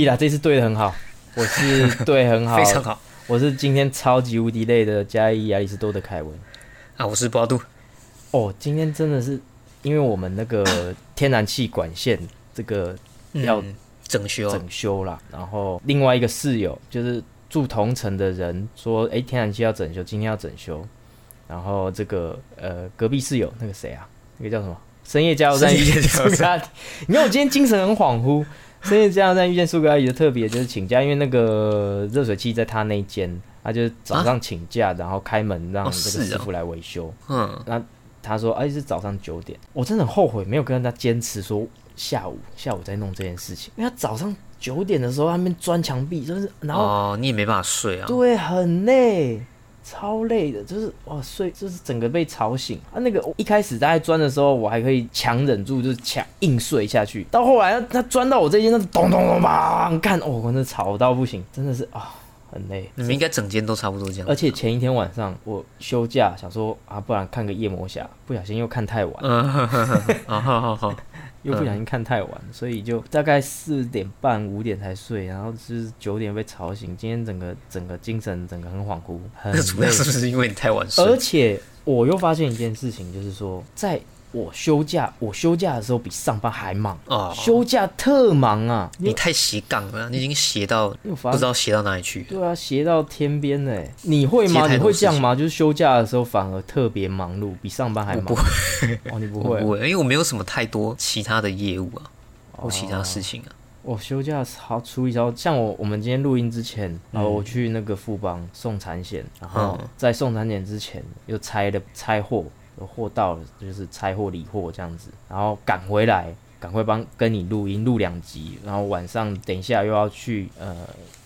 以啦，这次对的很好，我是 对很好，非常好我是今天超级无敌累的加一亚里士多的凯文。啊！我是八度，哦，今天真的是因为我们那个 天然气管线这个要嗯整修，整修啦，然后另外一个室友就是住同城的人说，哎、天然气要整修，今天要整修，然后这个呃隔壁室友那个谁啊，那个叫什么？深夜加油站遇见苏格拉底，你看我今天精神很恍惚。深夜加油站遇见苏格阿姨的特别就是请假，因为那个热水器在他那一间，他就是早上请假，然后开门让哦这个师傅来维修。嗯，那他说：“哎，是早上九点。”我真的很后悔没有跟他坚持说下午下午再弄这件事情，因为他早上九点的时候他们钻墙壁，就是然后、哦，你也没办法睡啊，对很累，超累的，就是哇睡就是整个被吵醒啊。那个一开始大概钻的时候，我还可以强忍住，就是强硬睡下去。到后来他他钻到我这间，那咚咚咚砰，看哦，我真的吵到不行，真的是啊很累。你们应该整间都差不多这样，而且前一天晚上我休假，想说啊，不然看个夜魔侠，不小心又看太晚。啊，好好好，又不小心看太晚，所以就大概四点半五点才睡，然后就是九点被吵醒。今天整个整个精神整个很恍惚，很主累要。是不是因为你太晚睡而？且我又发现一件事情，就是说，在我休假，我休假的时候比上班还忙，哦，休假特忙啊！你太斜杠了，你已经斜到不知道斜到哪里去了。对啊，斜到天边了欸。你会吗？你会这样吗？就是休假的时候反而特别忙碌，比上班还忙。不会哦，你不会我不。会，因为我没有什么太多其他的业务啊，哦或其他事情啊。我休假好处理超，像我我们今天录音之前，然后我去那个富邦送产险，然后嗯在送产险之前又拆了拆货，有货到了就是拆货理货这样子，然后赶回来，赶快帮跟你录音录两集，然后晚上等一下又要去呃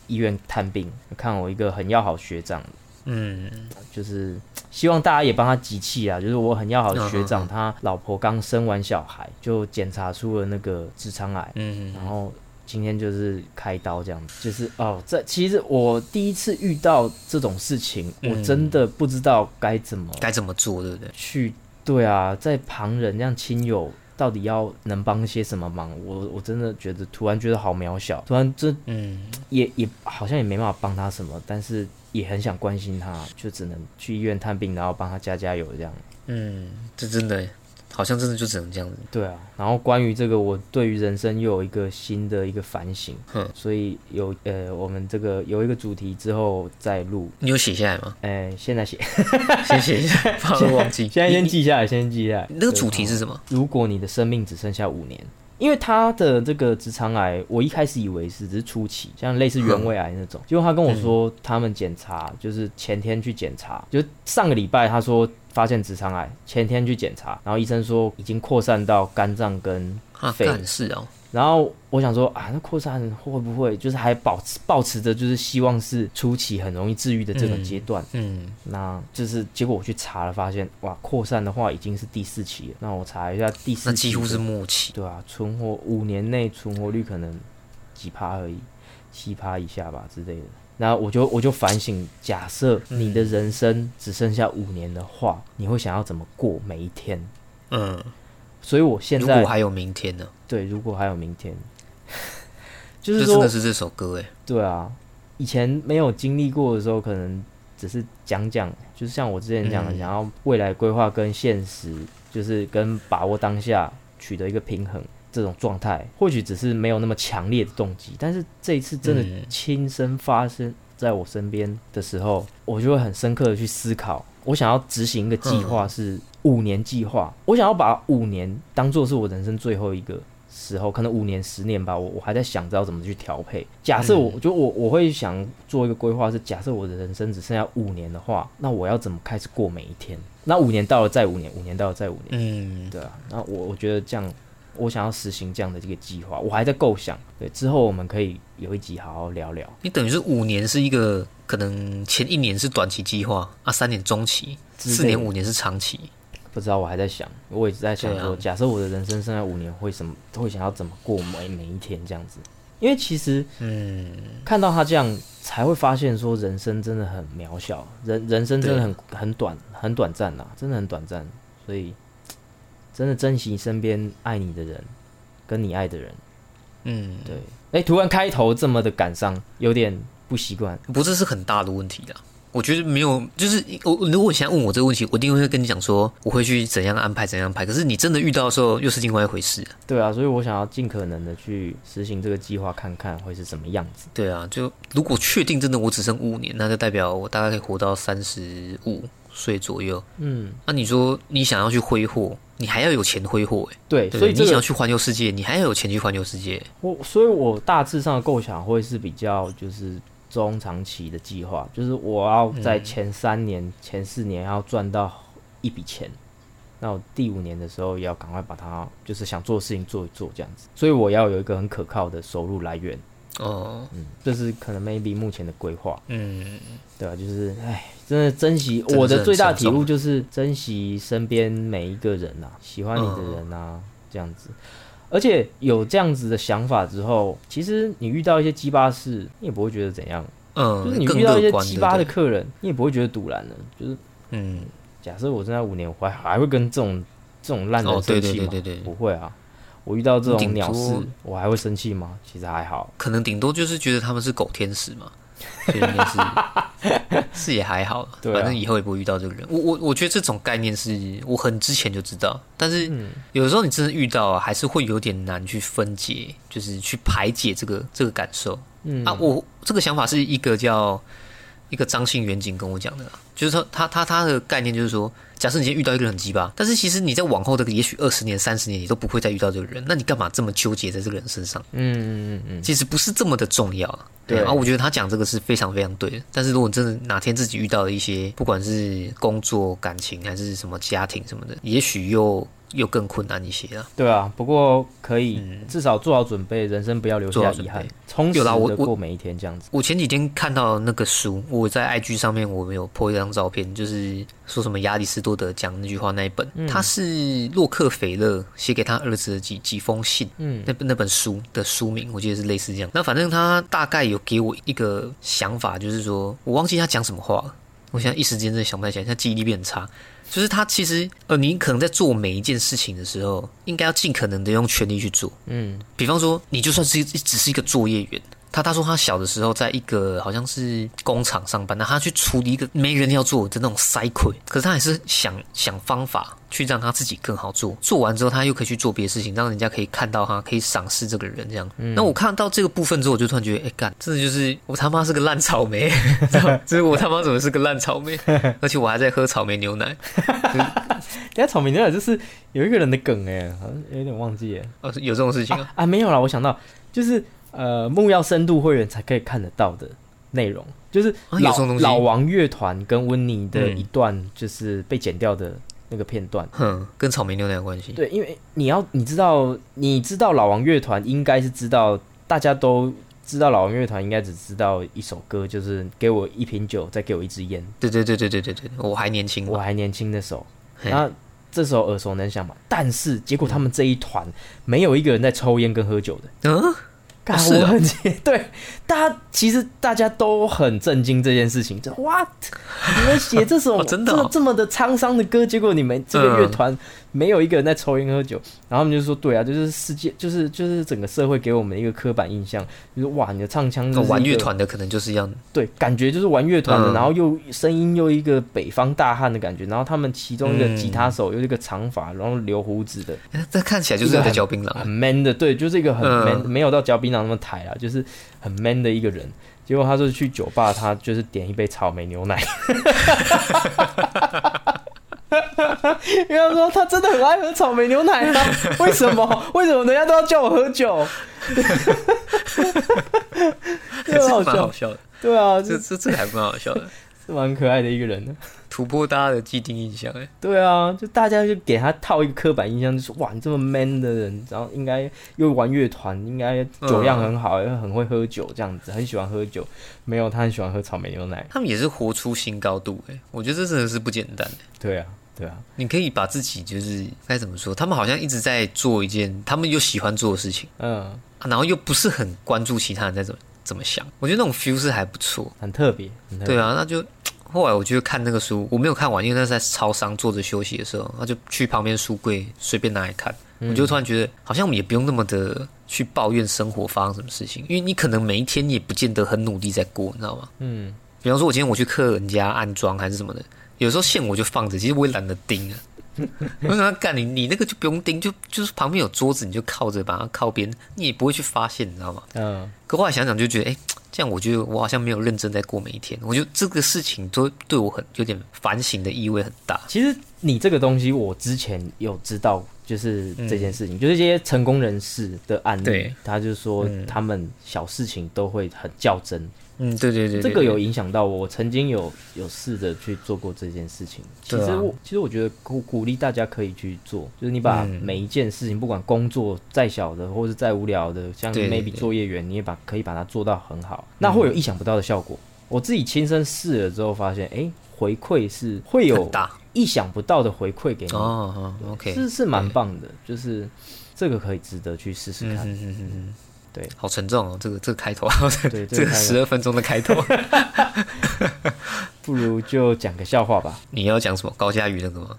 医院探病，看我一个很要好学长，嗯，就是希望大家也帮他集气啊，就是我很要好的学长，他老婆刚生完小孩，就检查出了那个直肠癌。嗯，然后今天就是开刀这样子，就是哦，这其实我第一次遇到这种事情，嗯我真的不知道该怎么该怎么做，对不对？去。对啊，在旁人这样亲友到底要能帮些什么忙？我我真的觉得突然觉得好渺小，突然这嗯，也也好像也没办法帮他什么，但是也很想关心他，就只能去医院探病，然后帮他加加油这样。嗯，这真的好像真的就只能这样子。对啊，然后关于这个，我对于人生又有一个新的一个反省，哼所以有呃，我们这个有一个主题之后再录，你有写下来吗？哎，现在写，先写一下，怕我忘记。现在先你记下来，先记下来。那个主题是什么？如果你的生命只剩下五年，因为他的这个直肠癌，我一开始以为是只是初期，像类似原位癌那种，结果他跟我说，他们检查就是前天去检查，就上个礼拜他说发现直肠癌，前天去检查，然后医生说已经扩散到肝脏跟啊，肺干是哦，然后我想说啊，那扩散会不会就是还保持保持着就是希望是初期很容易治愈的这个阶段？嗯，那就是结果我去查了，发现哇，扩散的话已经是第四期了。那我查一下第四期，那几乎是末期。对啊，存活五年内存活率可能几趴而已，七趴以下吧之类的。然后我就我就反省，假设你的人生只剩下五年的话，你会想要怎么过每一天？嗯，所以我现在如果还有明天呢？对，如果还有明天，就是说真的是这首歌哎。对啊，以前没有经历过的时候，可能只是讲讲，就是像我之前讲的，嗯想要未来规划跟现实，就是跟把握当下取得一个平衡这种状态，或许只是没有那么强烈的动机，但是这一次真的嗯亲身发生在我身边的时候，我就会很深刻的去思考，我想要执行一个计划是五年计划，我想要把五年当做是我人生最后一个时候，可能五年、十年吧，我我还在想着要怎么去调配。假设我、就我我会想做一个规划，是假设我的人生只剩下五年的话，那我要怎么开始过每一天？那五年到了再五年，五年到了再五年，嗯，对啊。那我我觉得这样，我想要实行这样的这个计划，我还在构想。对，之后我们可以有一集好好聊聊。你等于是五年是一个可能前一年是短期计划啊，三年中期，四年五年是长期。不知道，我还在想，我一直在想说，啊假设我的人生剩下五年，会什么会想要怎么过每每一天这样子？因为其实嗯，看到他这样，才会发现说人生真的很渺小，人人生真的很很短，很短暂呐，真的很短暂。所以，真的珍惜身边爱你的人，跟你爱的人。嗯，对，哎、突然开头这么的感伤，有点不习惯。不，这是很大的问题啦。我觉得没有，就是我如果你现在问我这个问题，我一定会跟你讲说我会去怎样安排怎样安排。可是你真的遇到的时候，又是另外一回事。对啊，所以我想要尽可能的去实行这个计划，看看会是什么样子。对啊，就如果确定真的我只剩五年，那就代表我大概可以活到三十五岁左右。嗯，那你说你想要去挥霍，你还要有钱挥霍，哎，对，所以这个你想要去环游世界，你还要有钱去环游世界。我，所以我大致上的构想会是比较就是中长期的计划，就是我要在前三年、前四年要赚到一笔钱，那我第五年的时候也要赶快把它就是想做的事情做一做这样子，所以我要有一个很可靠的收入来源。哦，嗯，这是可能 maybe 目前的规划，嗯，对啊，就是哎，真的珍惜的我的最大体悟就是珍惜身边每一个人呐、喜欢你的人啊，这样子。而且有这样子的想法之后，其实你遇到一些鸡巴事，你也不会觉得怎样。嗯，就是你遇到一些鸡巴的客人，你也不会觉得堵然的。就是嗯，假设我正在五年，我还还会跟这种这种烂人生气吗？不会啊。我遇到这种顶鸟事，我还会生气吗？其实还好。可能顶多就是觉得他们是狗天使嘛，所以应该是是也还好，对啊反正以后也不会遇到这个人。我我我觉得这种概念是我很之前就知道，但是嗯有时候你真的遇到啊，还是会有点难去分解，就是去排解这个这个感受。嗯啊，我这个想法是一个叫一个张姓远景跟我讲的啦，就是说他他他的概念就是说，假设你今天遇到一个人很鸡巴，但是其实你在往后的也许二十年、三十年，你都不会再遇到这个人，那你干嘛这么纠结在这个人身上？嗯嗯嗯嗯，其实不是这么的重要啊。对啊，我觉得他讲这个是非常非常对的。但是如果真的哪天自己遇到了一些，不管是工作、感情还是什么家庭什么的，也许又又更困难一些啊。对啊。不过可以嗯至少做好准备，人生不要留下遗憾，充实的过每一天这样子。我前几天看到那个书，我在 IG 上面我们有 po 一张照片，就是说什么亚里士多德讲那句话那一本，嗯他是洛克菲勒写给他儿子的几几封信，嗯那本那本书的书名，我记得是类似这样。那反正他大概有给我一个想法，就是说我忘记他讲什么话了，我现在一时间真的想不太起来，现在记忆力变很差。就是他其实呃，你可能在做每一件事情的时候，应该要尽可能的用全力去做。嗯比方说，你就算是只是一个作业员，他他说他小的时候在一个好像是工厂上班，那他去处理一个没人要做的那种塞捆，可是他还是想想方法去让他自己更好做。做完之后，他又可以去做别的事情，让人家可以看到他，可以赏识这个人这样。那我看到这个部分之后，我就突然觉得，哎、干，真的就是我他妈是个烂草莓，就是我他妈怎么是个烂草莓，而且我还在喝草莓牛奶。人家草莓牛奶就是有一个人的梗哎，好像有点忘记哎。哦，有这种事情啊？啊，没有啦，我想到就是呃，木曜深度会员才可以看得到的内容，就是老、老王乐团跟温妮的嗯一段，就是被剪掉的那个片段。哼，跟草莓牛奶有关系。对，因为你要你知道，你知道老王乐团应该是知道，大家都知道老王乐团应该只知道一首歌，就是给我一瓶酒，再给我一支烟，对对对对对对对，我还年轻。我还年轻的时候那这首耳熟能详嘛。但是结果他们这一团没有一个人在抽烟跟喝酒的。嗯，干是啊。我很解对，大家其实大家都很震惊这件事情，就 what？你们写这首、哦真的哦。这这么的沧桑的歌，结果你们这个乐团没有一个人在抽烟喝酒，然后他们就说对啊，就是世界，就是就是整个社会给我们一个刻板印象，就是哇，你的唱腔就是玩乐团的可能就是一样，对，感觉就是玩乐团的，嗯。然后又声音又一个北方大汉的感觉，然后他们其中一个嗯。吉他手又一个长发，然后留胡子的，哎这看起来就是有在嚼槟榔。很。man 的，对，就是一个很嗯。man，、没有到嚼槟榔那么抬啊，就是很 man 的一个人。结果他就去酒吧，他就是点一杯草莓牛奶，因为他说他真的很爱喝草莓牛奶啊，为什么？为什么人家都要叫我喝酒？这蛮好笑，笑的，对啊，这这这这还蛮好笑的，是蛮可爱的一个人。突破大家的既定印象。哎，对啊，就大家就给他套一个刻板印象，就是哇，你这么 man 的人，然后应该又玩乐团，应该酒量很好，又很会喝酒，这样子，很喜欢喝酒。没有，他很喜欢喝草莓牛奶。他们也是活出新高度。哎，我觉得这真的是不简单。对啊，对啊，你可以把自己就是该怎么说？他们好像一直在做一件他们又喜欢做的事情，嗯，啊然后又不是很关注其他人在怎么怎么想。我觉得那种 feel 是还不错。很特别，很特别。对啊，那就后来我就看那个书，我没有看完，因为那是在超商坐着休息的时候，那就去旁边书柜随便拿来看。我就突然觉得，好像我们也不用那么的去抱怨生活发生什么事情，因为你可能每一天你也不见得很努力在过，你知道吗？嗯，比方说，我今天我去客人家安装还是什么的，有时候线我就放着，其实我也懒得盯啊。我想要干你，你那个就不用盯，就就是旁边有桌子，你就靠着把它靠边，你也不会去发现，你知道吗？嗯，可后来想想就觉得，哎、这样我觉得我好像没有认真在过每一天。我觉得这个事情都对我很有点反省的意味很大。其实你这个东西，我之前有知道，就是这件事情，就是这些成功人士的案例，他就说嗯他们小事情都会很较真，嗯，对对对这个有影响到我。我曾经有有试着去做过这件事情。其实我其实我觉得鼓鼓励大家可以去做，就是你把嗯每一件事情，不管工作再小的或者再无聊的，像 maybe 作业员，你也把可以把它做到很好，那会有意想不到的效果。我自己亲身试了之后，发现，哎、回馈是会有意想不到的回馈给你，哦哦，OK，是是蛮棒的，就是这个可以值得去试试看。对，好沉重哦，这个 这个开头，对，这个开十二分钟的开头，不如就讲个笑话吧。你要讲什么？高佳宇那个吗？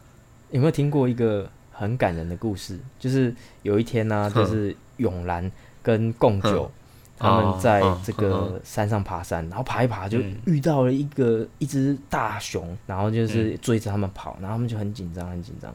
有没有听过一个很感人的故事？就是有一天呢、哼。就是永兰跟贡九他们在哦这嗯个山上爬山，然后爬一爬就嗯。遇到了一个一只大熊，然后就是追着他们跑，然后他们就很紧张，很紧张。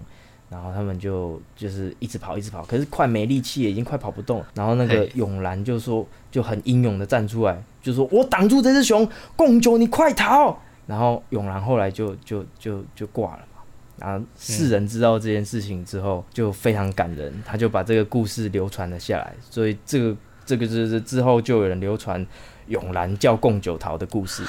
然后他们就就是一直跑，一直跑，可是快没力气了，已经快跑不动了。然后那个永兰就说，就很英勇的站出来，就说：“我挡住这只熊，贡九你快逃！”然后永兰后来就就就就挂了嘛。然后世人知道这件事情之后，就非常感人，他就把这个故事流传了下来。所以这个这个就是之后就有人流传永兰叫贡九逃的故事。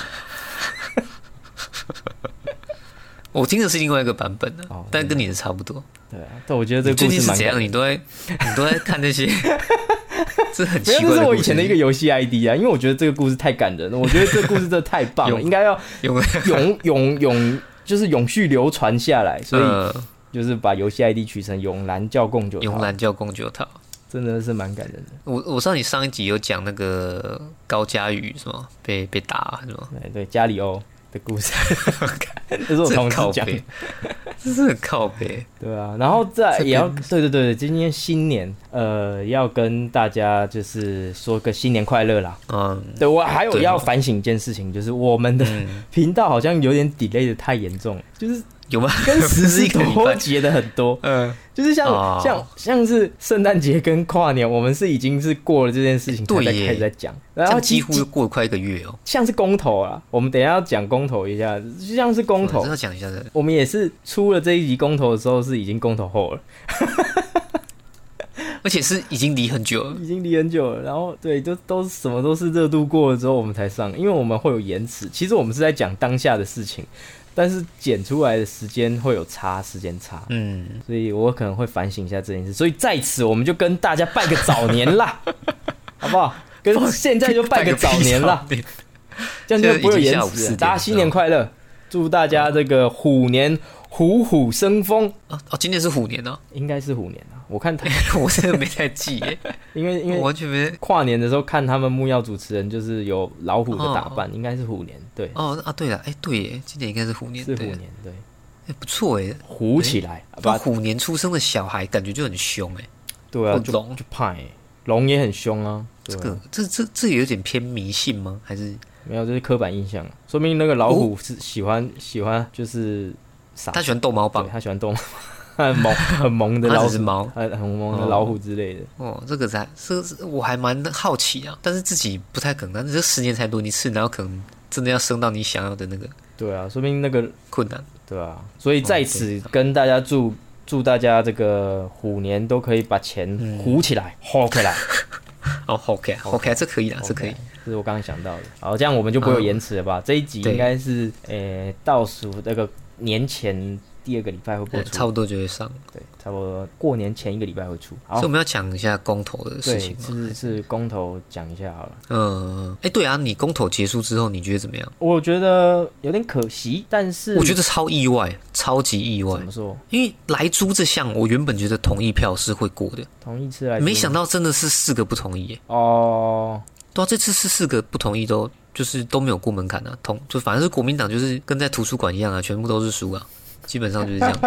我听的是另外一个版本的哦，但跟你的差不多。对啊，但我觉得这个故近是怎样？事蛮感人。你都在 你都在看那些，这很奇怪。这是我以前的一个游戏 ID 啊，因为我觉得这个故事太感人了，我觉得这个故事真的太棒了，有应该要永永永永就是永续流传下来，所以呃，就是把游戏 ID 取成永兰教贡九桃，慵懒叫贡九桃。真的是蛮感人的。我我知道你上一集有讲那个高佳宇是吗？被被打是吗？对对，加里欧的故事，这是我这同事讲 这是很靠背。对啊，然后再也要边对对对，今天新年，呃，要跟大家就是说个新年快乐啦。嗯。对我还有要反省一件事情，就是我们的嗯，频道好像有点 delay 的太严重了，就是有吗？跟十 是事一个礼拜。脱节的很多。嗯，就是像、哦像像是圣诞节跟跨年，我们是已经是过了这件事情对始在讲，然后几几乎过了快一个月哦。像是公投啊，我们等一下要讲公投一下，就像是公投讲一下的。我们也是出了这一集公投的时候是已经公投后了，而且是已经离很久了。已经离很久了。然后对，都都什么都是热度过了之后我们才上，因为我们会有延迟。其实我们是在讲当下的事情，但是剪出来的时间会有差，时间差。嗯，所以我可能会反省一下这件事。所以在此，我们就跟大家拜个早年啦，好不好？跟现在就拜个早年啦，对，这样就不会有延现在已经下午4迟大家新年快乐，祝大家这个虎年虎虎生风。哦哦，今年是虎年哦，应该是虎年啊，我看他，我真的没太记耶，因为因为我完全没。跨年的时候看他们木曜主持人就是有老虎的打扮，应该是虎年，对，哦啊，对了，哎，对耶，今年应该是虎年，对是虎年，对，哎，不错哎，虎起来，虎年出生的小孩感觉就很凶哎，对啊，就龙。就怕哎，龙也很凶啊，这个这这这有点偏迷信吗？还是？没有，这是刻板印象，说明那个老虎是喜欢喜欢就是傻，他喜欢逗猫棒。对？他喜欢动，很萌很萌的老虎，猫很很萌的老虎之类的。哦，这个才这是我还蛮好奇啊，但是自己不太可能。但是这十年才轮一次，然后可能真的要升到你想要的那个对啊，说明那个困难。对啊，所以在此跟大家祝祝大家这个虎年都可以把钱嗯虎起来、吼起来。哦，OK，OK，这可以啊，这可以。这是我刚刚想到的。好，这样我们就不会有延迟了吧？这一集应该是呃倒数那个年前第二个礼拜会播出，差不多就会上，对，差不多过年前一个礼拜会出。好所以我，们要讲一下公投的事，情嘛。是是公投讲一下好了。嗯，哎，对啊，你公投结束之后，你觉得怎么样？我觉得有点可惜，但是我觉得超意外，超级意外怎。么说？因为来租这项，我原本觉得同意票是会过的，同意次来，没想到真的是四个不同意耶。哦，对啊，这次是四个不同意都就是都没有过门槛啊，同就反正是国民党就是跟在图书馆一样啊，全部都是输啊。基本上就是这样。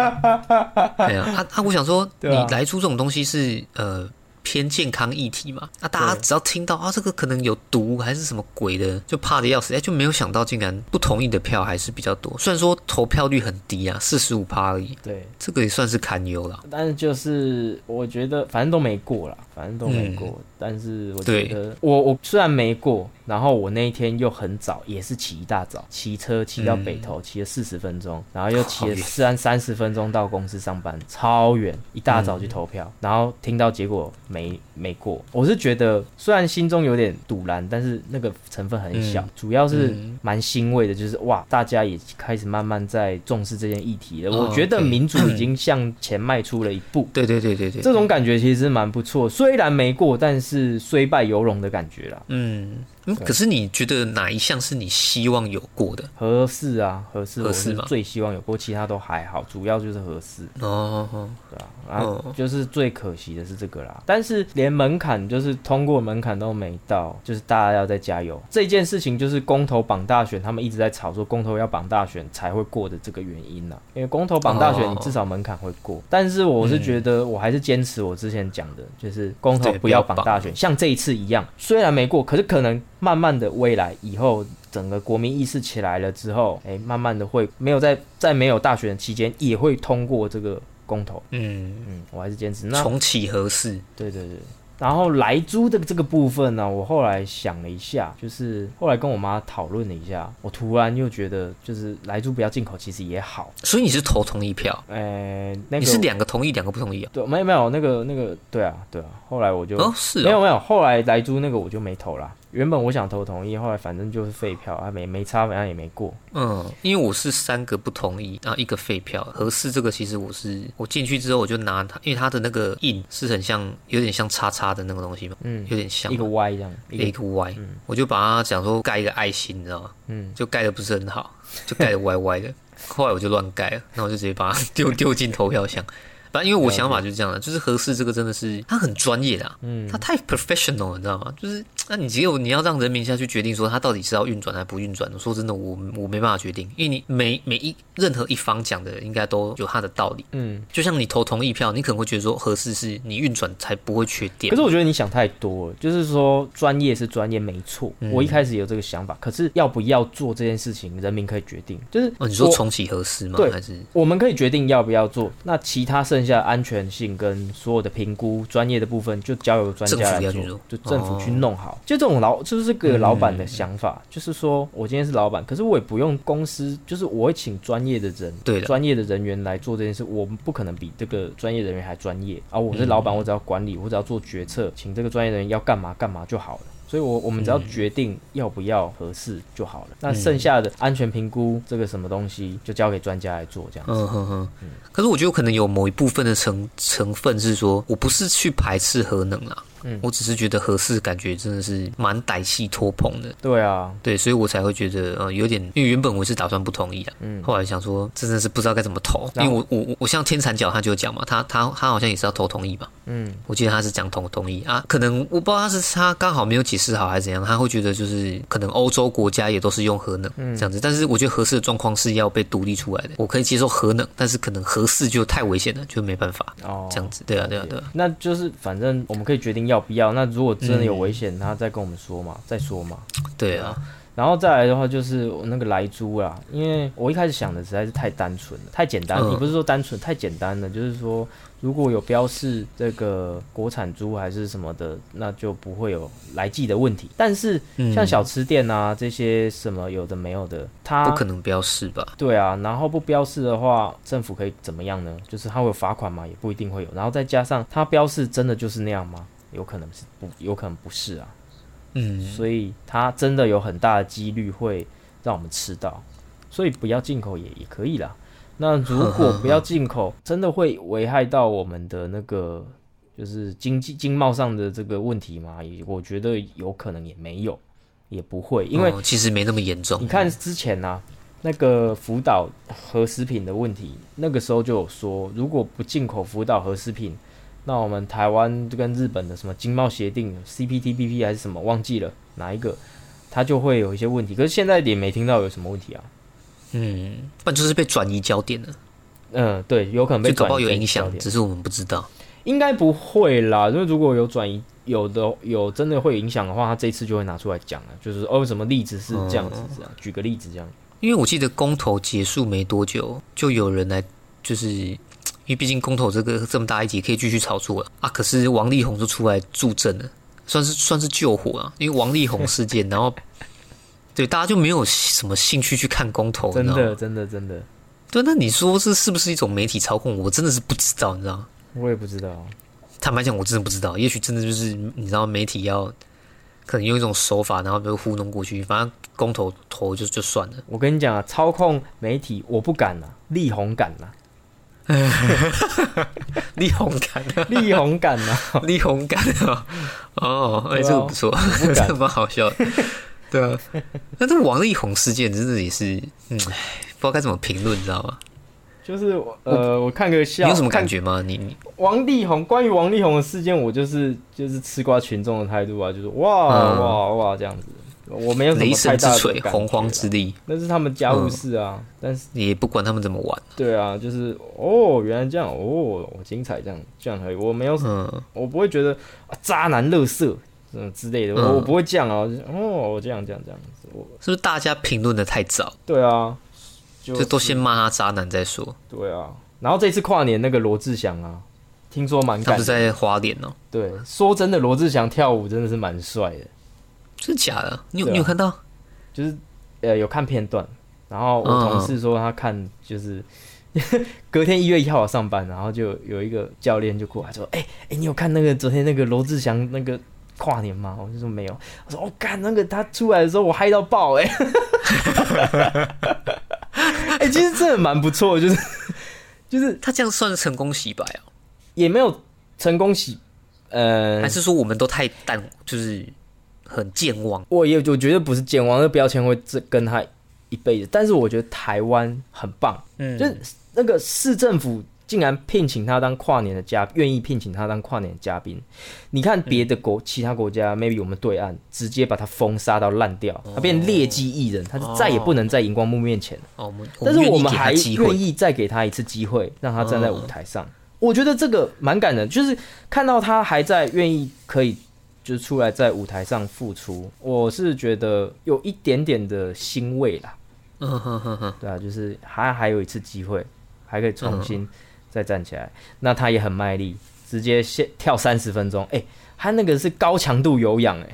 对啊，啊啊我想说，你来出这种东西是呃。偏健康议题嘛，那大家对只要听到啊，这个可能有毒还是什么鬼的，就怕的要死，哎，就没有想到竟然不同意的票还是比较多。虽然说投票率很低啊，四十五趴而已，对，这个也算是堪忧了。但是就是我觉得反正都没过啦，反正都没过。但是我觉得我我虽然没过，然后我那一天又很早，也是起一大早，骑车骑到北头，骑了四十分钟，然后又骑了三三十分钟到公司上班，超远，一大早去投票，然后听到结果没没过，我是觉得虽然心中有点堵然，但是那个成分很小，嗯主要是嗯蛮欣慰的，就是哇，大家也开始慢慢在重视这件议题了。哦我觉得民主已经向前迈出了一步。对对对对对，这种感觉其实蛮不错，虽然没过，但是虽败犹荣的感觉啦。嗯嗯，可是你觉得哪一项是你希望有过的？合适啊，合适，合适吗？最希望有过，其他都还好，主要就是合适，哦，哦。对吧、啊？然后哦。就是最可惜的是这个啦，但是连门槛就是通过门槛都没到，就是大家要再加油。这件事情就是公投绑大选，他们一直在吵说公投要绑大选才会过的这个原因啦。因为公投绑大选，哦。你至少门槛会过，但是我是觉得我还是坚持我之前讲的，就是公投不要绑大选，像这一次一样，虽然没过，可是可能慢慢的未来以后。整个国民意识起来了之后，哎、慢慢的会没有在在没有大选的期间，也会通过这个公投。嗯，嗯，我还是坚持。那重启合适，对对对，然后来租的这个部分呢，我后来想了一下，就是后来跟我妈讨论了一下，我突然又觉得，就是来租不要进口，其实也好。所以你是投同意票，呃，那个你是两个同意，两个不同意啊？对，没有没有那个那个，对啊对啊。后来我就、哦，是哦，没有没有，后来来租那个我就没投啦。原本我想投同意，后来反正就是废票啊，没没差，反正也没过。嗯，因为我是三个不同意，然后一个废票，合适这个其实我是我进去之后我就拿它，因为它的那个印是很像，有点像叉叉的那个东西嘛，嗯，有点像一个 Y 这样，一个一个 Y，、我就把它讲说盖一个爱心，你知道吗？嗯，就盖的不是很好，就盖的歪歪的。后来我就乱盖了，那我就直接把它丢丢进投票箱。反正因为我想法就是这样的，就是合适这个真的是他很专业的、啊，嗯他太 professional 了，你知道吗？就是那你只有你要让人民下去决定说他到底是要运转还是不运转的。说真的，我我没办法决定，因为你每每一任何一方讲的应该都有他的道理。嗯。就像你投同意票，你可能会觉得说合适是你运转才不会缺电可是。我觉得你想太多了，就是说专业是专业没错，嗯我一开始有这个想法，可是要不要做这件事情，人民可以决定。就是哦，你说重启合适吗？对还是我们可以决定要不要做，那其他剩下安全性跟所有的评估专业的部分，就交由专家来做就政府去哦弄好。就这种老，就是这个老板嗯的想法，就是说我今天是老板，可是我也不用公司，就是我会请专业的人，对专业的人员来做这件事，我们不可能比这个专业人员还专业啊！我是老板，我只要管理，我只要做决策，请这个专业人员要干嘛干嘛就好了。所以我，我们只要决定要不要合适就好了。那剩下的安全评估这个什么东西，就交给专家来做，这样子。嗯哼哼，可是我觉得可能有某一部分的成成分是说，我不是去排斥核能啦，嗯。我只是觉得合适感觉真的是蛮歹戏拖棚的，对啊，对，所以我才会觉得呃有点，因为原本我是打算不同意的，嗯。后来想说真的是不知道该怎么投，因为我我我我像天蚕角他就讲嘛，他他他好像也是要投同意嘛，嗯，我记得他是讲同同意。啊，可能我不知道他是他刚好没有解释好还是怎样，他会觉得就是可能欧洲国家也都是用核能、嗯。这样子，但是我觉得合适的状况是要被独立出来的，我可以接受核能，但是可能合适就太危险了，就没办法。哦，这样子，对啊对啊对啊，那就是反正我们可以决定要不要。那如果真的有危嗯险，他再跟我们说嘛，再说嘛。对啊，然后再来的话就是我那个来猪啦，因为我一开始想的实在是太单纯了，太简单。嗯也不是说单纯，太简单了，就是说如果有标示这个国产猪还是什么的，那就不会有来记的问题。但是嗯像小吃店啊这些什么有的没有的，它不可能标示吧？对啊，然后不标示的话，政府可以怎么样呢？就是他会有罚款嘛？也不一定会有。然后再加上他标示真的就是那样吗？有可能是不，有可能不是啊。嗯，所以它真的有很大的几率会让我们吃到，所以不要进口也也可以啦。那如果 不要进口，真的会危害到我们的那个就是经济经贸上的这个问题吗？也我觉得有可能也没有，也不会，因为哦其实没那么严重你。看之前呢、那个福岛核食品的问题，那个时候就有说，如果不进口福岛核食品，那我们台湾跟日本的什么经贸协定 CPTPP 还是什么忘记了哪一个，它就会有一些问题。可是现在也没听到有什么问题啊。嗯，不然就是被转移焦点了。嗯，对，有可能被转移影响，只是我们不知道。应该不会啦，因为如果有转移，有的有真的会有影响的话，他这一次就会拿出来讲了，就是哦，什么例子是这样子，这样、举个例子这样。因为我记得公投结束没多久，就有人来，就是因为毕竟公投这个这么大一集，可以继续炒作了啊。可是王力宏就出来助阵了，算是算是救火啊。因为王力宏事件，然后对大家就没有什么兴趣去看公投，真的，真的，真的，对，那你说这是不是一种媒体操控？我真的是不知道，你知道吗？我也不知道。坦白讲，我真的不知道。也许真的就是你知道，媒体要可能用一种手法，然后就糊弄过去。反正公投投就就算了。我跟你讲啊，操控媒体我不敢啊，力宏敢啊，力宏感啊，力宏感啊，力宏感啊！哦，哎、这个不错，这个蛮好笑的。对啊，那这个王力宏事件真的也是，嗯，唉不知道该怎么评论，你知道吗？就是呃，我看个笑，你有什么感觉吗？你你王力宏关于王力宏的事件，我就是就是吃瓜群众的态度啊，就是哇、嗯哇哇这样子，我没有什雷么太神之锤，大的洪荒之力，那是他们家务事啊。但是也不管他们怎么玩。对啊，就是哦，原来这样哦，精彩这样这样而已。我没有，嗯，我不会觉得、啊、渣男乐色嗯之类的，我、嗯我不会这样啊。哦，我这样这样这样子，我是不是大家评论的太早，对啊，就就都先骂他渣男再说？对啊。然后这次跨年那个罗志祥啊，听说蛮。他不是在花莲哦、对，说真的，罗志祥跳舞真的是蛮帅的。真的假的？你有、啊你有看到？就是呃有看片段，然后我嗯同事说他看就是、隔天一月一号我上班，然后就有一个教练就过来说，哎、哎、你有看那个昨天那个罗志祥那个跨年吗？我就说没有，我说哦干那个他出来的时候我嗨到爆哎、哎、其实真的蛮不错的，就是 就是他这样算是成功洗白啊？也没有成功洗，呃还，是说我们都太淡，就是很健忘？我也我觉得不是健忘，那标签会这跟他一辈子，但是我觉得台湾很棒。嗯，就是那个市政府竟然聘请他当跨年的嘉，愿意聘请他当跨年的嘉宾。你看别的国、其他国家，maybe 我们对岸直接把他封杀到烂掉，他变劣迹艺人，他就再也不能在荧光幕面前但是我们还会愿意再给他一次机会，让他站在舞台上。我觉得这个蛮感人，就是看到他还在愿意可以。就是出来在舞台上付出，我是觉得有一点点的欣慰啦。嗯哼哼哼，对啊，就是还还有一次机会，还可以重嗯新再站起来。那他也很卖力，直接先跳三十分钟。哎、他那个是高强度有氧，哎，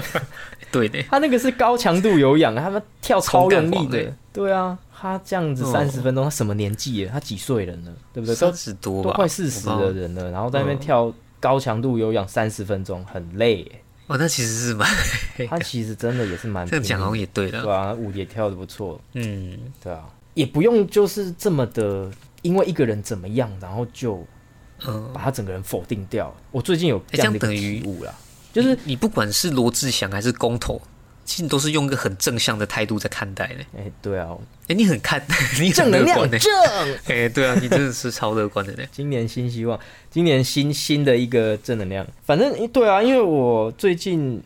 对的，他那个是高强度有氧，他们跳超用力的。对啊，他这样子哦三十分钟，他什么年纪了？他几岁人了？对不对？三十多吧，都快四十。的人了，然后在那边嗯跳高强度有氧三十分钟，很累耶。哦，那其实是蛮 他其实真的也是蛮这样讲好像也对了。对啊，舞也跳的不错。嗯，对啊，也不用就是这么的，因为一个人怎么样，然后就嗯，把他整个人否定掉。我最近有这样的等于体悟啦，就是你不管是罗志祥还是公投，其实都是用一个很正向的态度在看待的。哎、对啊，哎、你很看，你很正能量。正。哎、对啊，你真的是超乐观的呢。今年新希望，今年新新的一个正能量。反正诶对啊，因为我最近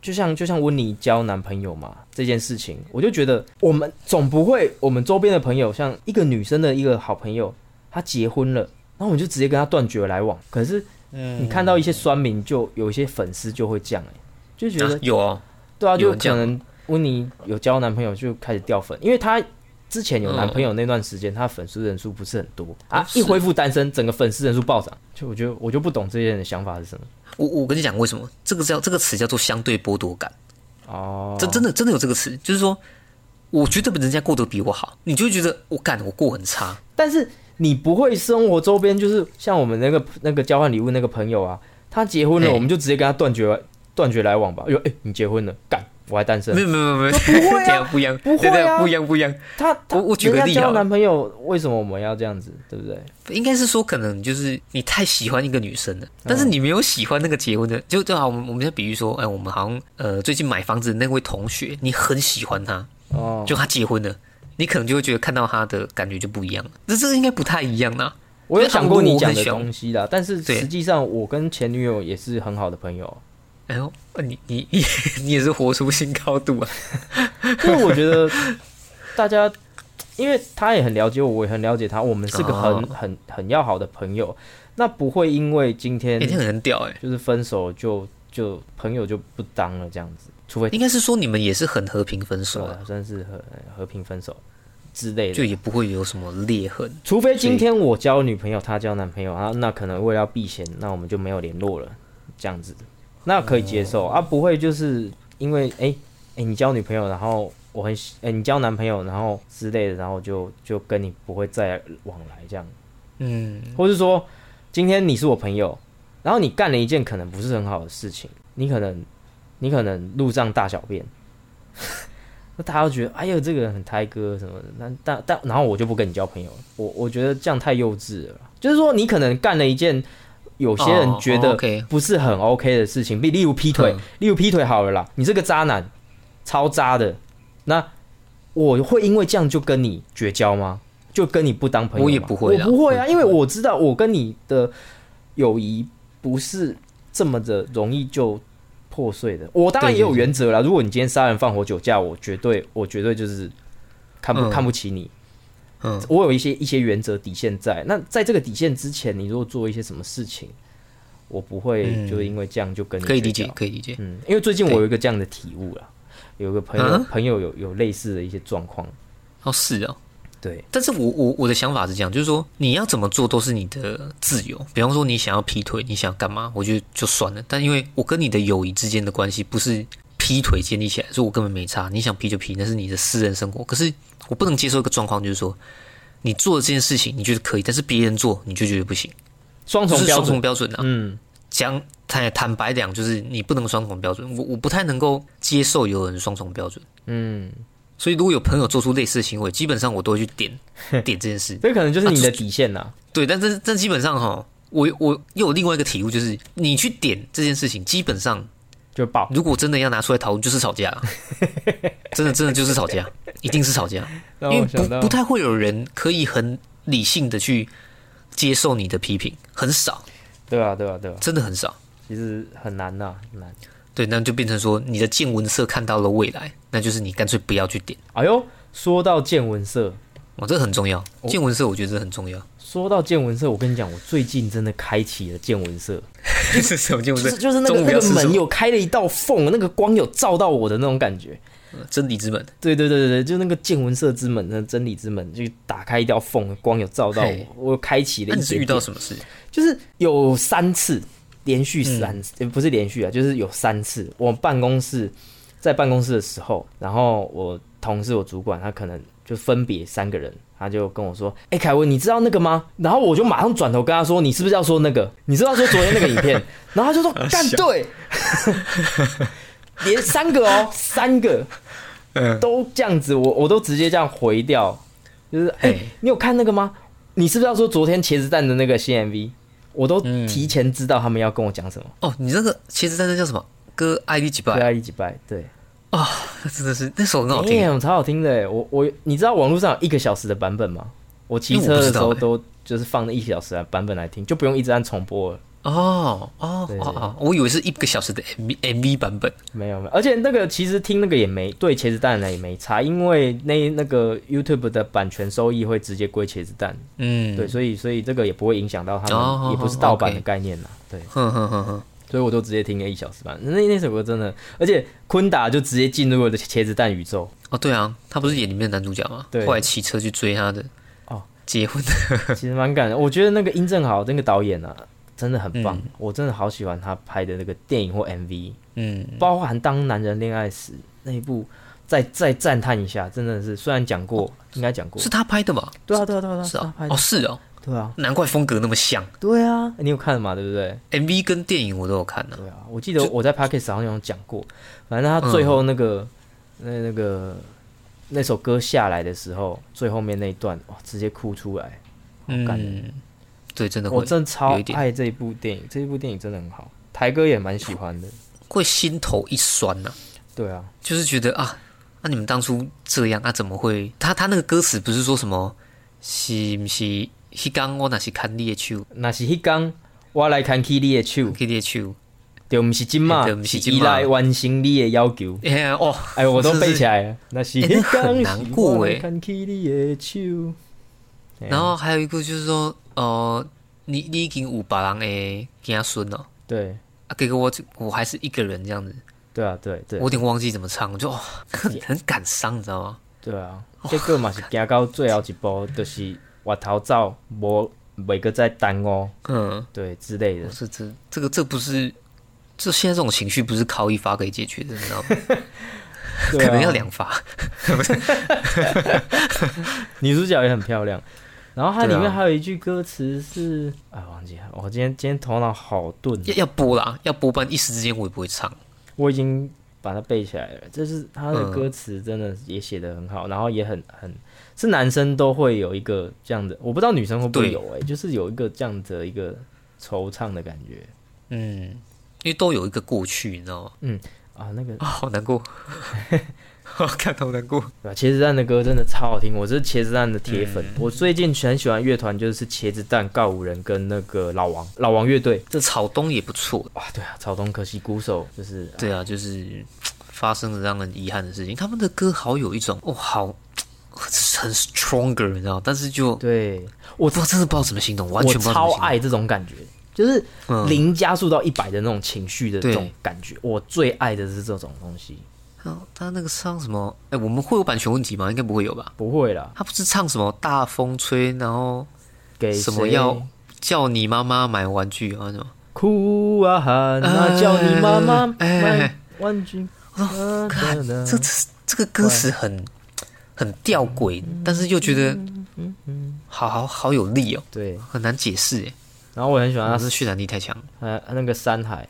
就像就像温妮交男朋友嘛这件事情，我就觉得我们总不会，我们周边的朋友，像一个女生的一个好朋友，她结婚了，然后我们就直接跟她断绝来往。可是嗯你看到一些酸民，就有一些粉丝就会这样、欸，就觉得、啊有哦，对啊，就可能温妮有交男朋友就开始掉粉，因为她之前有男朋友那段时间，她粉丝人数不是很多啊一恢复单身，整个粉丝人数暴涨。就我觉得我就不懂这些人的想法是什么。我我跟你讲为什么这个叫这个词叫做相对剥夺感，哦，这真的真的有这个词，就是说，我觉得人家过得比我好，你就会觉得我干我过很差，但是你不会生活周边就是像我们那个那个交换礼物那个朋友啊，他结婚了，我们就直接跟他断绝断绝来往吧。哎呦，哎、你结婚了，干，我还单身没。有没有没有，不会不一样，不会不一样不一样，他他我我举个例好了男朋友，为什么我们要这样子？对不对？应该是说可能就是你太喜欢一个女生了，但是你没有喜欢那个结婚的，就正好，我们我们在比喻说，哎，我们好像呃最近买房子的那位同学，你很喜欢他，哦，就他结婚了。你可能就会觉得看到他的感觉就不一样了，这这个应该不太一样啊。我有想过你讲的东西啦，但是对实际上我跟前女友也是很好的朋友，哎呦，呃你你你你也是活出新高度啊！因为我觉得大家因为他也很了解我，我也很了解他，我们是个很、哦。很很要好的朋友，那不会因为今天哎、欸，那很屌哎、就是分手就就朋友就不当了这样子，除非应该是说你们也是很和平分手对啊，真是和和平分手之类的，就也不会有什么裂痕。除非今天我交女朋友，她交男朋友，啊，那可能为了要避嫌，那我们就没有联络了，这样子，那可以接受、啊，不会就是因为哎哎、诶你交女朋友，然后我很喜哎、你交男朋友，然后之类的，然后就就跟你不会再往来这样，嗯，或是说今天你是我朋友，然后你干了一件可能不是很好的事情，你可能你可能路上大小便。那大家都觉得，哎呦，这个人很胎哥什么的，那但但然后我就不跟你交朋友了。我我觉得这样太幼稚了。就是说，你可能干了一件有些人觉哦得不是很 OK 的事情，比例如劈腿嗯，例如劈腿好了啦，你这个渣男，超渣的，那我会因为这样就跟你绝交吗？就跟你不当朋友？我也不会我不会啊，因为我知道我跟你的友谊不是这么的容易就破碎的。我当然也有原则啦，如果你今天杀人放火酒驾，我绝对我绝对就是看不、嗯看不起你。嗯，我有一些一些原则底线在。那在这个底线之前，你如果做一些什么事情，我不会嗯就因为这样就跟你可以理，解可以理解。嗯，因为最近我有一个这样的体悟啦，有个朋友、嗯朋友有有类似的一些状况，哦，是哦。对，但是我我我的想法是这样，就是说你要怎么做都是你的自由。比方说你想要劈腿，你想要干嘛，我觉得就算了。但因为我跟你的友谊之间的关系不是劈腿建立起来，所以我根本没差。你想劈就劈，那是你的私人生活。可是我不能接受一个状况，就是说你做的这件事情你觉得可以，但是别人做你就觉得不行，双就是双重重标准，啊。嗯，讲坦坦白讲，就是你不能双重标准。我我不太能够接受有人双重标准。嗯，所以如果有朋友做出类似的行为，基本上我都会去点 点这件事。这可能就是你的底线呐、对，但是但基本上哈，我我又有另外一个体悟，就是你去点这件事情，基本上就爆。如果真的要拿出来讨论，就是吵架，真的真的就是吵架，一定是吵架，因为不不太会有人可以很理性的去接受你的批评，很少，对啊，对啊，对啊，真的很少。其实很难呐、很难。对，那就变成说你的见闻色看到了未来，那就是你干脆不要去点。哎呦，说到见闻色，哦，这个很重要，哦见闻色我觉得这很重要。说到见闻色，我跟你讲，我最近真的开启了见闻色，是什么见闻色？就是就是那个那个门有开了一道缝，那个光有照到我的那种感觉。真理之门。对对对对对，就那个见闻色之门，那真理之门，就打开一道缝，光有照到我，我开启了那你是遇一点点，到什么事？就是有三次连续三嗯次、呃不是连续啊，就是有三次。我办公室在办公室的时候，然后我同事、我主管他可能就分别三个人，他就跟我说：“哎、凯文，你知道那个吗？”然后我就马上转头跟他说：“你是不是要说那个？你知道说昨天那个影片？”然后他就说：“干对。”连三个哦，三个嗯，都这样子，我我都直接这样回掉，就是哎、嘿你有看那个吗？你是不是要说昨天茄子蛋的那个新 MV？我都嗯提前知道他们要跟我讲什么。哦，你那个茄子蛋那叫什么？歌 ID 几对百？啊，一几拜，对，真的是那首很好听。哎，超好听的哎！我我，你知道网络上有一个小时的版本吗？我骑车的时候都就是放那一小时的版本来听，就不用一直按重播了。哦哦哦哦，我以为是一个小时的 MV MV 版本。没有没有，而且那个其实听那个也没对茄子蛋呢也没差，因为那那个 YouTube 的版权收益会直接归茄子蛋，嗯，对，，所以所以这个也不会影响到他哦们，也不是盗版的概念啦，对，哼哼哼哼，所以我都直接听了一小时半。那那首歌真的，而且昆达就直接进入了茄子蛋宇宙，哦对啊，他不是演里面的男主角吗？对后来骑车去追他的，哦，结婚的，其实蛮感人。我觉得那个殷正豪那个导演啊，真的很棒，嗯我真的好喜欢他拍的那个电影或 MV，嗯，包含《当男人恋爱时》那一部，再再赞叹一下，真的是虽然讲过，应该讲过是，他拍的吧？对啊对啊对啊，是啊，他拍的哦，是哦，对啊难怪风格那么像。对啊，你有看嘛？对不对？MV 跟电影我都有看呢。对啊，我记得我在 Podcast 好像有讲过，反正他最后那个、那那个那首歌下来的时候，最后面那一段哇，直接哭出来，好感人。嗯，对，真的我真的超爱这一部电影，这一部电影真的很好，台哥也蛮喜欢的。会心头一酸呐、对啊，就是觉得啊，那、你们当初这样，那、怎么会？他他那个歌词不是说什么？是不是？迄刚我那是看你的手，那是迄刚我来看起你的手，看你的手，对，不是金嘛，对不是是金嘛依赖完成你的要求。哎呀哦，哎，我都背起来了。那是哎那很难过哎看起你的手。然后还有一个就是说，呃，你你已经有别人的子孙了，对啊，结果我我还是一个人这样子，对啊，对对我有点忘记怎么唱，我就、很很感伤，你知道吗？对啊，结果嘛是行到最后一步，就是我逃走，我每个在单哦，嗯，对之类的。这这这个这不是，这现在这种情绪不是靠一发可以解决的，你知道吗？啊可能要两发。女主角也很漂亮。然后它里面还有一句歌词是，哎，忘记了。我今天今天头脑好钝，要要播啦，要播，不然一时之间我也不会唱。我已经把它背起来了。就是它的嗯歌词真的也写得很好，然后也很很是男生都会有一个这样的，我不知道女生会不会有哎、就是有一个这样的一个惆怅的感觉嗯，因为都有一个过去，你知道吗？嗯啊，那个啊、好难过，看好难过。对吧？茄子蛋的歌真的超好听，我是茄子蛋的铁粉。嗯我最近很喜欢乐团，就是茄子蛋、告五人跟那个老王老王乐队。这草东也不错，哇，对啊，草东可惜鼓手就是对啊，就是发生了让人遗憾的事情。他们的歌好有一种哦，好很 stronger，你知道，但是就对我不知道，真的不知道怎么形容，完全。超爱这种感觉，就是嗯零加速到一百的那种情绪的这种感觉。我最爱的是这种东西。哦他那个唱什么？哎，我们会有版权问题吗？应该不会有吧？不会啦，他不是唱什么大风吹，然后给什么要叫你妈妈买玩具啊？什么？哭啊喊啊，叫你妈妈哎买玩具。啊看哒哒这这这个歌词很很吊诡，但是又觉得好好好有力哦，对，很难解释哎。然后我很喜欢他啊，这渲染力太强。呃，那个山海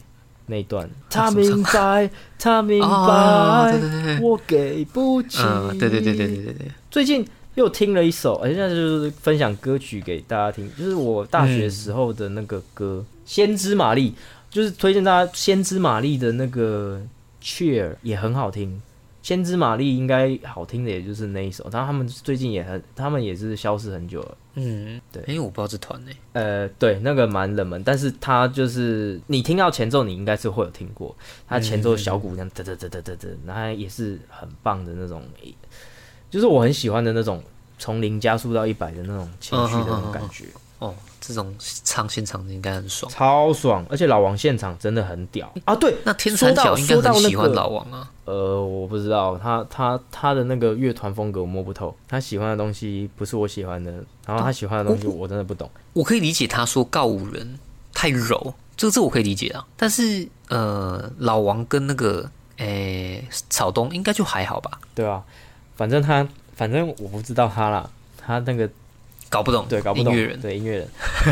那一段，他明白，他明白，啊对对对对我给不起。嗯，对对对对对对对，最近又听了一首，而且现在就是分享歌曲给大家听，就是我大学时候的那个歌《先知玛丽》，就是推荐大家《先知玛丽》的那个 Cheer 也很好听。先知玛丽应该好听的，也就是那一首。然后他们最近也很，他们也是消失很久了。嗯，对因为，我不知道这团呢。呃，对，那个蛮冷门，但是他就是你听到前奏，你应该是会有听过。他前奏小鼓这样哒哒哒哒哒哒，然后也是很棒的那种，就是我很喜欢的那种从零加速到一百的那种情绪的那种感觉，哦，这种唱现场应该很爽。超爽。而且老王现场真的很屌啊！对，那天蚕角应该很喜欢老王啊。呃，我不知道他他他的那个乐团风格我摸不透，他喜欢的东西不是我喜欢的，然后他喜欢的东西我真的不懂。我可以理解他说告五人太柔，这个这我可以理解啊。但是呃，老王跟那个诶草东应该就还好吧，对啊，反正他反正我不知道他啦，他那个搞不懂对，搞不懂音乐人。对音乐人，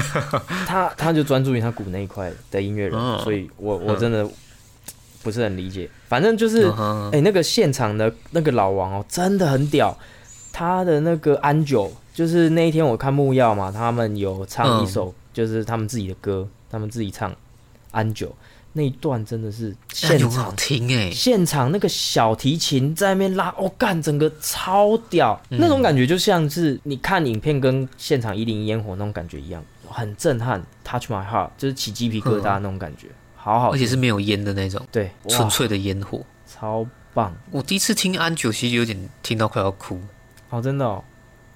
他他就专注于他鼓那一块的音乐人，嗯所以我我真的不是很理解。反正就是，哎、那个现场的那个老王哦，真的很屌。他的那个安九，就是那一天我看木曜嘛，他们有唱一首，就是他们自己的歌，他们自己唱安九那一段，真的是现场听哎、现场那个小提琴在那边拉，哦干，整个超屌，那种感觉就像是你看影片跟现场一零一烟火那种感觉一样，很震撼，touch my heart，就是起鸡皮疙瘩那种感觉，好好，而且是没有烟的那种，对，纯粹的烟火。超棒，我第一次听安九，其实有点听到快要哭，哦，真的哦，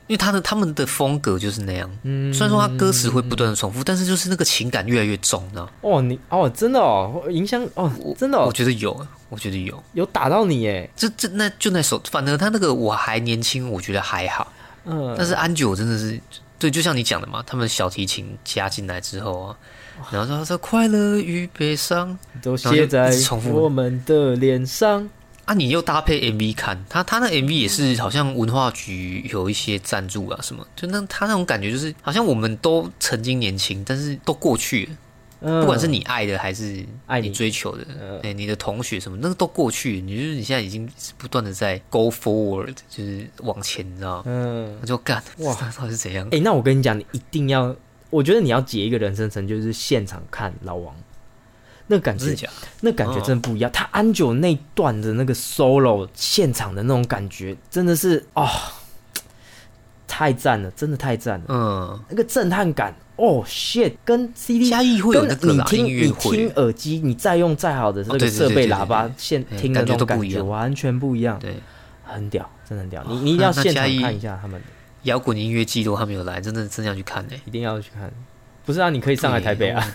因为他的他们的风格就是那样。嗯，虽然说他歌词会不断的重复，但是就是那个情感越来越重，你知道？哦，你哦，真的哦，影响哦，真的我哦，觉得有，我觉得有。有打到你哎，这这那就那首，反正他那个我还年轻，我觉得还好。嗯，但是安九真的是，对，就像你讲的嘛，他们小提琴加进来之后啊，然后说他说快乐与悲伤都写在重复我们的脸上，啊，你又搭配 MV 看，他他那 MV 也是好像文化局有一些赞助啊什么，就那他那种感觉就是好像我们都曾经年轻，但是都过去了，嗯，不管是你爱的还是你爱你。追求的，嗯。哎、你的同学什么，那个都过去了，你就是你现在已经不断的在 go forward，就是往前，你知道吗？嗯，我就干，哇。哇，到底是怎样？哎、那我跟你讲，你一定要，我觉得你要结一个人生成就是现场看老王，那感觉？那感觉真的不一样。他安久那段的那个 solo 现场的那种感觉，真的是哦，太赞了，真的太赞了，嗯，那个震撼感哦，shit，跟 CD 加一会有跟那个你听你听，耳机，你再用再好的这个设备喇叭对，现哎听的那种感感觉都不一样觉完全不一样，对，很屌，真的很屌。你你一定要现场看一下他们的，摇滚音乐季都还没有来，真的真的要去看呢。一定要去看。不是啊，你可以上来台北啊。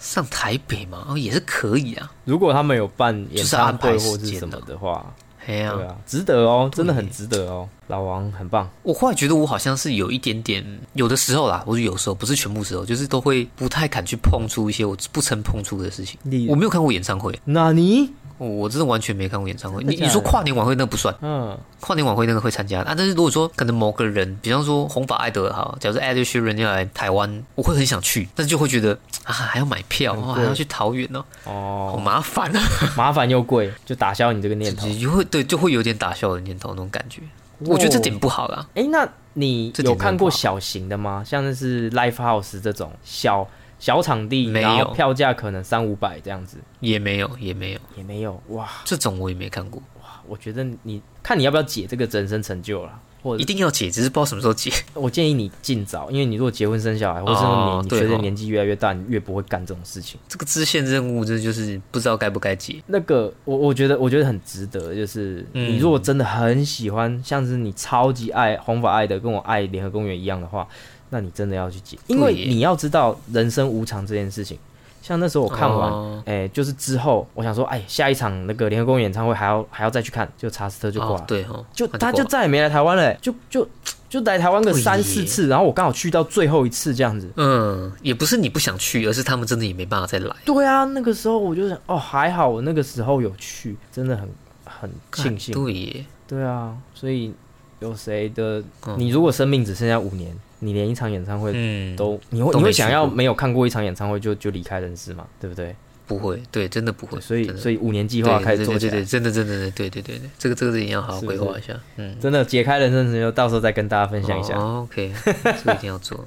上台北嘛，哦，也是可以啊。如果他们有办演唱会或是什么的话，哎呀、对啊，值得哦，真的很值得哦。老王很棒，我忽然觉得我好像是有一点点，有的时候啦，我是有时候不是全部时候，就是都会不太敢去碰触一些我不曾碰触的事情。你我没有看过演唱会，那你我我真的完全没看过演唱会。你你说跨年晚会那不算，嗯，跨年晚会那个会参加啊。但是如果说可能某个人，比方说红发艾德哈，假如说 Ed Sheeran 要来台湾，我会很想去，但是就会觉得啊还要买票，还要去桃园哦，好哦，麻烦啊，麻烦又贵，就打消你这个念头。就会对就会有点打消我的念头那种感觉。我觉得这点不好啦。哎，那你有看过小型的吗？像那是 live house 这种小小场地，没然后有票价可能三五百这样子，也没有，也没有，也没有哇。这种我也没看过。哇我觉得你看你要不要解这个人生成就啦，或者一定要解，只是不知道什么时候解。我建议你尽早，因为你如果结婚生小孩，或者是你你哦对哦随着年纪越来越大，你越不会干这种事情。这个支线任务，这就是不知道该不该解。那个我我觉得我觉得很值得，就是嗯你如果真的很喜欢，像是你超级爱红发爱的，跟我爱联合公园一样的话，那你真的要去解，因为你要知道人生无常这件事情。像那时候我看完，哎、哦就是之后我想说，哎，下一场那个联合公园演唱会还要还要再去看，就查斯特就挂了，哦对哦，就他就再也没来台湾了、哎就就就来台湾个三四次，然后我刚好去到最后一次这样子。嗯，也不是你不想去，而是他们真的也没办法再来。对啊，那个时候我就想，哦，还好我那个时候有去，真的很很庆幸。对耶，对啊，所以有谁的？嗯你如果生命只剩下五年，你连一场演唱会嗯，都，你会都你会想要没有看过一场演唱会就就离开人世嘛？对不对？不会，对，真的不会。所以所以五年计划开始做起来对对对，，真的真的对对对对，这个这个一定要好好规划一下。嗯，真的解开人生之后，到时候再跟大家分享一下。哦 OK，这个一定要做。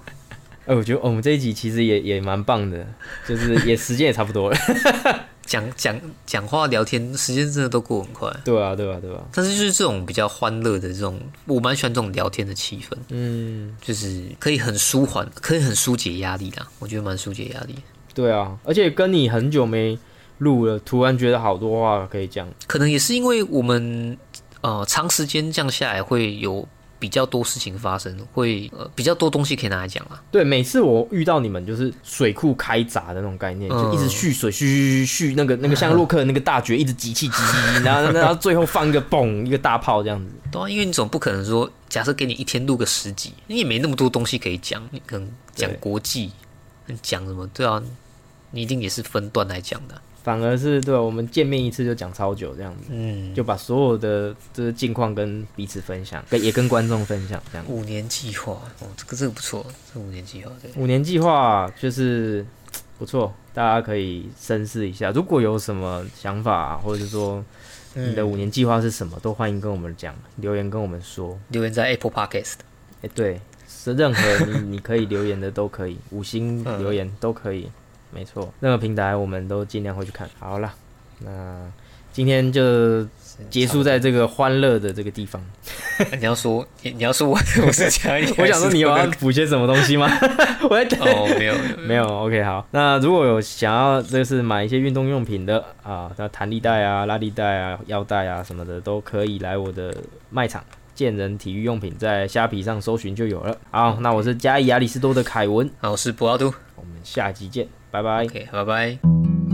哎、我觉得我们这一集其实也也蛮棒的，就是也时间也差不多了。讲讲讲话聊天，时间真的都过很快。对啊，对啊，对啊。但是就是这种比较欢乐的这种，我蛮喜欢这种聊天的气氛，嗯，就是可以很舒缓，可以很疏解压力啦。我觉得蛮疏解压力。对啊，而且跟你很久没录了，突然觉得好多话可以讲。可能也是因为我们呃长时间这样下来，会有比较多事情发生，会呃比较多东西可以拿来讲啊。对，每次我遇到你们就是水库开闸的那种概念，嗯就一直蓄水，蓄蓄蓄蓄，那个 那个像洛克的那个大绝，一直集气集气，然后然后最后放一个嘣，一个大炮这样子。对啊，因为你总不可能说，假设给你一天录个十集，你也没那么多东西可以讲，你可能讲国际，讲什么？对啊，你一定也是分段来讲的。反而是对我们见面一次就讲超久这样子，嗯，就把所有的这个近况跟彼此分享，跟也跟观众分享这样。五年计划哦，这个这个不错，这五年计划对。五年计划就是不错，大家可以深思一下。如果有什么想法，或者是说你的五年计划是什么，都欢迎跟我们讲，留言跟我们说。留言在 Apple Podcast。哎、对，是任何你 你可以留言的都可以，五星嗯留言都可以，没错，任何平台我们都尽量会去看。好了，那今天就结束在这个欢乐的这个地方。你要说，你你要说我 我是强一点，我想说你有要补些什么东西吗？我在等。哦，没有没有，OK，好。那如果有想要就是买一些运动用品的啊，那弹力带啊、拉力带啊、腰带啊什么的，都可以来我的卖场健人体育用品，在虾皮上搜寻就有了。好，那我是嘉义亚里士多的凯文，好，我是博奥杜我们下集见，拜拜。Ok 拜拜。